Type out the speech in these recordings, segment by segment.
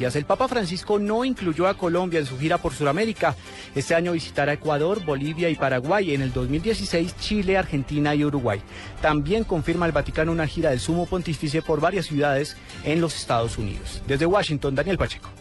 El Papa Francisco no incluyó a Colombia en su gira por Sudamérica. Este año visitará Ecuador, Bolivia y Paraguay. En el 2016, Chile, Argentina y Uruguay. También confirma el Vaticano una gira del Sumo Pontífice por varias ciudades en los Estados Unidos. Desde Washington, Daniel Pacheco.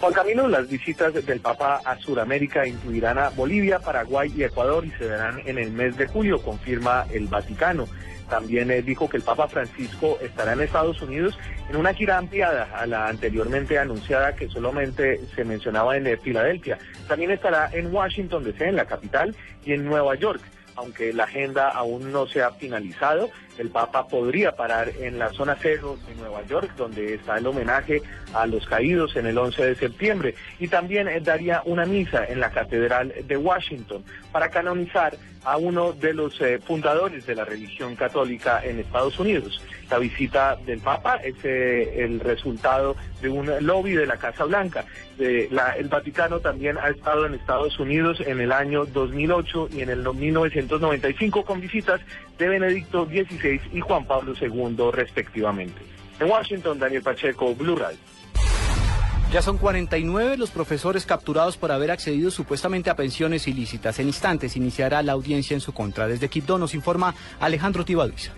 Juan Camilo, las visitas del Papa a Sudamérica incluirán a Bolivia, Paraguay y Ecuador y se darán en el mes de julio, confirma el Vaticano. También eh, dijo que el Papa Francisco estará en Estados Unidos en una gira ampliada a la anteriormente anunciada que solamente se mencionaba en eh, Filadelfia. También estará en Washington DC, en la capital, y en Nueva York. Aunque la agenda aún no se ha finalizado, el Papa podría parar en la zona cero de Nueva York, donde está el homenaje a los caídos en el 11 de septiembre, y también eh, daría una misa en la Catedral de Washington para canonizar a uno de los eh, fundadores de la religión católica en Estados Unidos. La visita del Papa es eh, el resultado de un lobby de la Casa Blanca. El Vaticano también ha estado en Estados Unidos en el año 2008 y en el 1995 con visitas de Benedicto XVI y Juan Pablo II respectivamente. En Washington, Daniel Pacheco, Blue Radio. Ya son 49 los profesores capturados por haber accedido supuestamente a pensiones ilícitas. En instantes iniciará la audiencia en su contra. Desde Quibdó nos informa Alejandro Tibaduiza.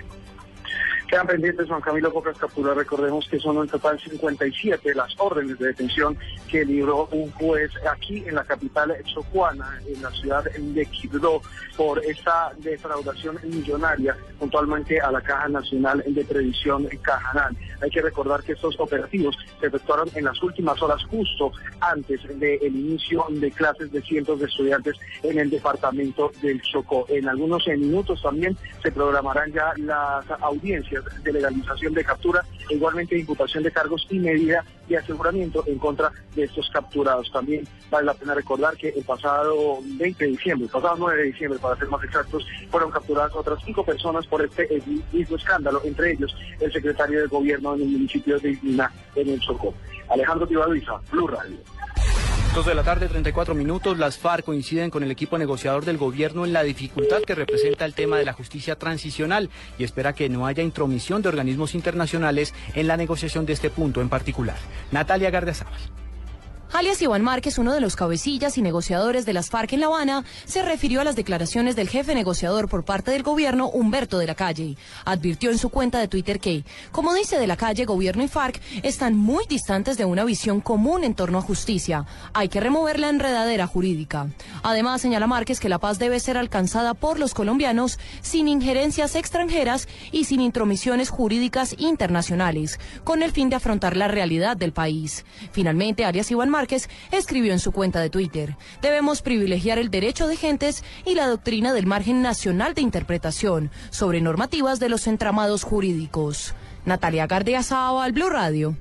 Quedan pendientes, Juan Camilo, pocas capturas. Recordemos que son en total 57 las órdenes de detención que libró un juez aquí en la capital chocuana, en la ciudad de Quibdó, por esta defraudación millonaria puntualmente a la Caja Nacional de Previsión Cajanal. Hay que recordar que estos operativos se efectuaron en las últimas horas, justo antes del inicio de clases de cientos de estudiantes en el departamento del Chocó. En algunos minutos también se programarán ya las audiencias de legalización de captura igualmente de imputación de cargos y medida de aseguramiento en contra de estos capturados. También vale la pena recordar que el pasado 20 de diciembre, el pasado 9 de diciembre, para ser más exactos, fueron capturadas otras cinco personas por este mismo escándalo, entre ellos el secretario de gobierno en el municipio de Iglina, en el Chocó. Alejandro Tibaduiza, Blue Radio. Dos de la tarde, 34 minutos. Las FARC coinciden con el equipo negociador del gobierno en la dificultad que representa el tema de la justicia transicional y espera que no haya intromisión de organismos internacionales en la negociación de este punto en particular. Natalia Gardiazabal. Alias Iván Márquez, uno de los cabecillas y negociadores de las FARC en La Habana, se refirió a las declaraciones del jefe negociador por parte del gobierno, Humberto de la Calle. Advirtió en su cuenta de Twitter que, como dice de la Calle, gobierno y FARC están muy distantes de una visión común en torno a justicia. Hay que remover la enredadera jurídica. Además, señala Márquez que la paz debe ser alcanzada por los colombianos sin injerencias extranjeras y sin intromisiones jurídicas internacionales, con el fin de afrontar la realidad del país. Finalmente, Arias Iván Márquez escribió en su cuenta de Twitter, debemos privilegiar el derecho de gentes y la doctrina del margen nacional de interpretación sobre normativas de los entramados jurídicos. Natalia Gardiazabal, al Blue Radio.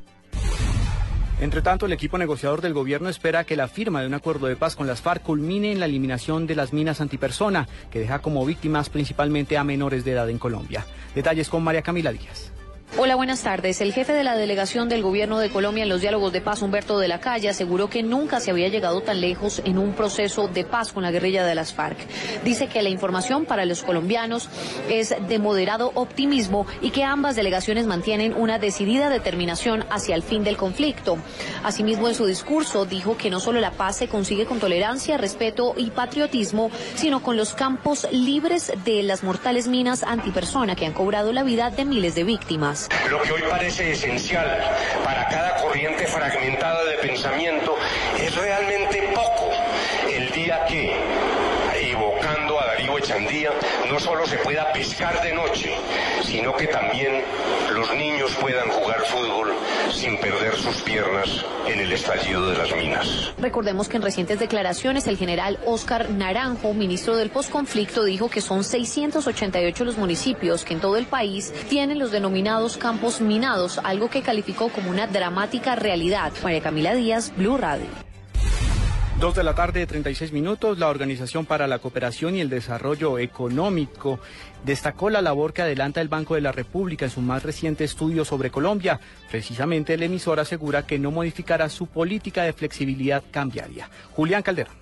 Entre tanto, el equipo negociador del gobierno espera que la firma de un acuerdo de paz con las FARC culmine en la eliminación de las minas antipersona, que deja como víctimas principalmente a menores de edad en Colombia. Detalles con María Camila Díaz. Hola, buenas tardes. El jefe de la delegación del gobierno de Colombia en los diálogos de paz, Humberto de la Calle, aseguró que nunca se había llegado tan lejos en un proceso de paz con la guerrilla de las FARC. Dice que la información para los colombianos es de moderado optimismo y que ambas delegaciones mantienen una decidida determinación hacia el fin del conflicto. Asimismo, en su discurso dijo que no solo la paz se consigue con tolerancia, respeto y patriotismo, sino con los campos libres de las mortales minas antipersona que han cobrado la vida de miles de víctimas. Lo que hoy parece esencial para cada corriente fragmentada de pensamiento es realmente no solo se pueda pescar de noche, sino que también los niños puedan jugar fútbol sin perder sus piernas en el estallido de las minas. Recordemos que en recientes declaraciones el general Oscar Naranjo, ministro del posconflicto, dijo que son 688 los municipios que en todo el país tienen los denominados campos minados, algo que calificó como una dramática realidad. María Camila Díaz, Blue Radio. Dos de la tarde, 36 minutos, la Organización para la Cooperación y el Desarrollo Económico destacó la labor que adelanta el Banco de la República en su más reciente estudio sobre Colombia. Precisamente el emisor asegura que no modificará su política de flexibilidad cambiaria. Julián Calderón.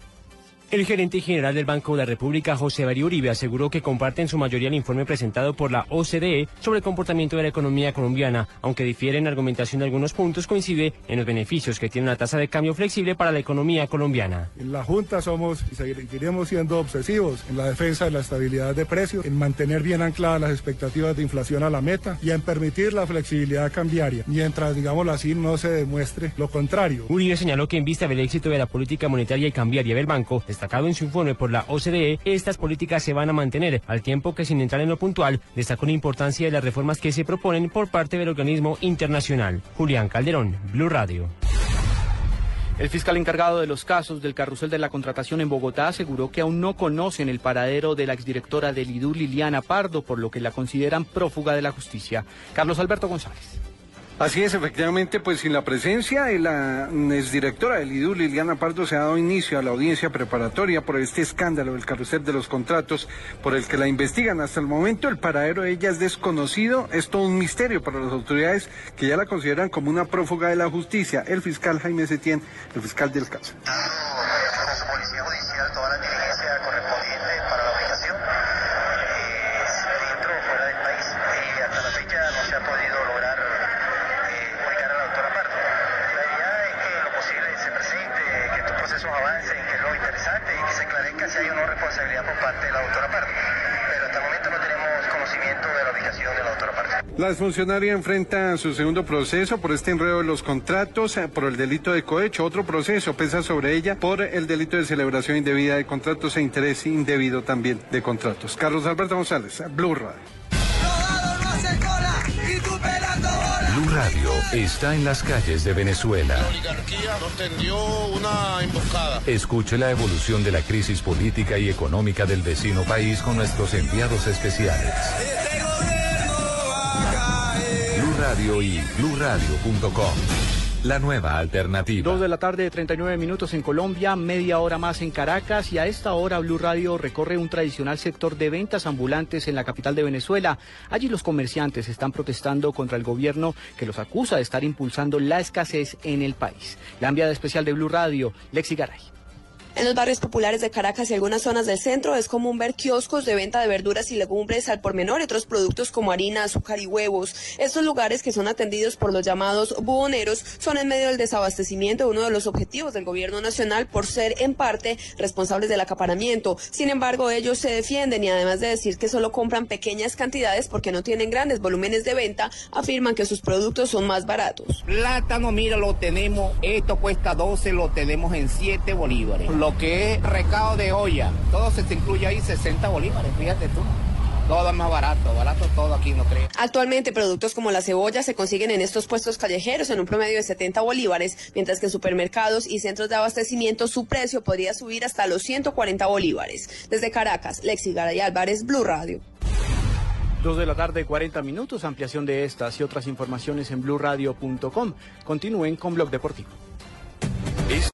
El gerente general del Banco de la República, José María Uribe, aseguró que comparte en su mayoría el informe presentado por la OCDE sobre el comportamiento de la economía colombiana, aunque difiere en argumentación de algunos puntos, coincide en los beneficios que tiene una tasa de cambio flexible para la economía colombiana. En la Junta somos y seguiremos siendo obsesivos en la defensa de la estabilidad de precios, en mantener bien ancladas las expectativas de inflación a la meta y en permitir la flexibilidad cambiaria, mientras, digámoslo así, no se demuestre lo contrario. Uribe señaló que en vista del éxito de la política monetaria y cambiaria del banco, destacado en su informe por la OCDE, estas políticas se van a mantener, al tiempo que sin entrar en lo puntual, destacó la importancia de las reformas que se proponen por parte del organismo internacional. Julián Calderón, Blue Radio. El fiscal encargado de los casos del carrusel de la contratación en Bogotá aseguró que aún no conocen el paradero de la exdirectora del IDU, Liliana Pardo, por lo que la consideran prófuga de la justicia. Carlos Alberto González. Así es, efectivamente, pues sin la presencia de la exdirectora del IDU, Liliana Pardo, se ha dado inicio a la audiencia preparatoria por este escándalo del carrusel de los contratos por el que la investigan. Hasta el momento el paradero de ella es desconocido, es todo un misterio para las autoridades que ya la consideran como una prófuga de la justicia. El fiscal Jaime Setién, el fiscal del caso. si hay o no responsabilidad por parte de la doctora Pardo. Pero hasta el momento no tenemos conocimiento de la ubicación de la doctora Pardo. La funcionaria enfrenta su segundo proceso por este enredo de los contratos, eh, por el delito de cohecho. Otro proceso pesa sobre ella por el delito de celebración indebida de contratos e interés indebido también de contratos. Carlos Alberto González, Blue Radio. Blue Radio está en las calles de Venezuela. La oligarquía nos tendió una emboscada. Escuche la evolución de la crisis política y económica del vecino país con nuestros enviados especiales. Radio y BlueRadio.com. La nueva alternativa. Dos de la tarde, 39 minutos en Colombia, media hora más en Caracas y a esta hora Blue Radio recorre un tradicional sector de ventas ambulantes en la capital de Venezuela. Allí los comerciantes están protestando contra el gobierno que los acusa de estar impulsando la escasez en el país. La enviada especial de Blue Radio, Lexi Garay. En los barrios populares de Caracas y algunas zonas del centro es común ver kioscos de venta de verduras y legumbres al por menor y otros productos como harina, azúcar y huevos. Estos lugares que son atendidos por los llamados buhoneros son en medio del desabastecimiento uno de los objetivos del gobierno nacional por ser en parte responsables del acaparamiento. Sin embargo, ellos se defienden y además de decir que solo compran pequeñas cantidades porque no tienen grandes volúmenes de venta, afirman que sus productos son más baratos. Plátano, mira, lo tenemos, esto cuesta 12, lo tenemos en 7 bolívares que es recado de olla, todo se te incluye ahí 60 bolívares, fíjate tú. Todo es más barato, barato todo aquí, no creo. Actualmente productos como la cebolla se consiguen en estos puestos callejeros en un promedio de 70 bolívares, mientras que en supermercados y centros de abastecimiento su precio podría subir hasta los 140 bolívares. Desde Caracas, Lexi Garay Álvarez, Blue Radio. Dos de la tarde, 40 minutos. Ampliación de estas y otras informaciones en blueradio.com. Continúen con Blog Deportivo.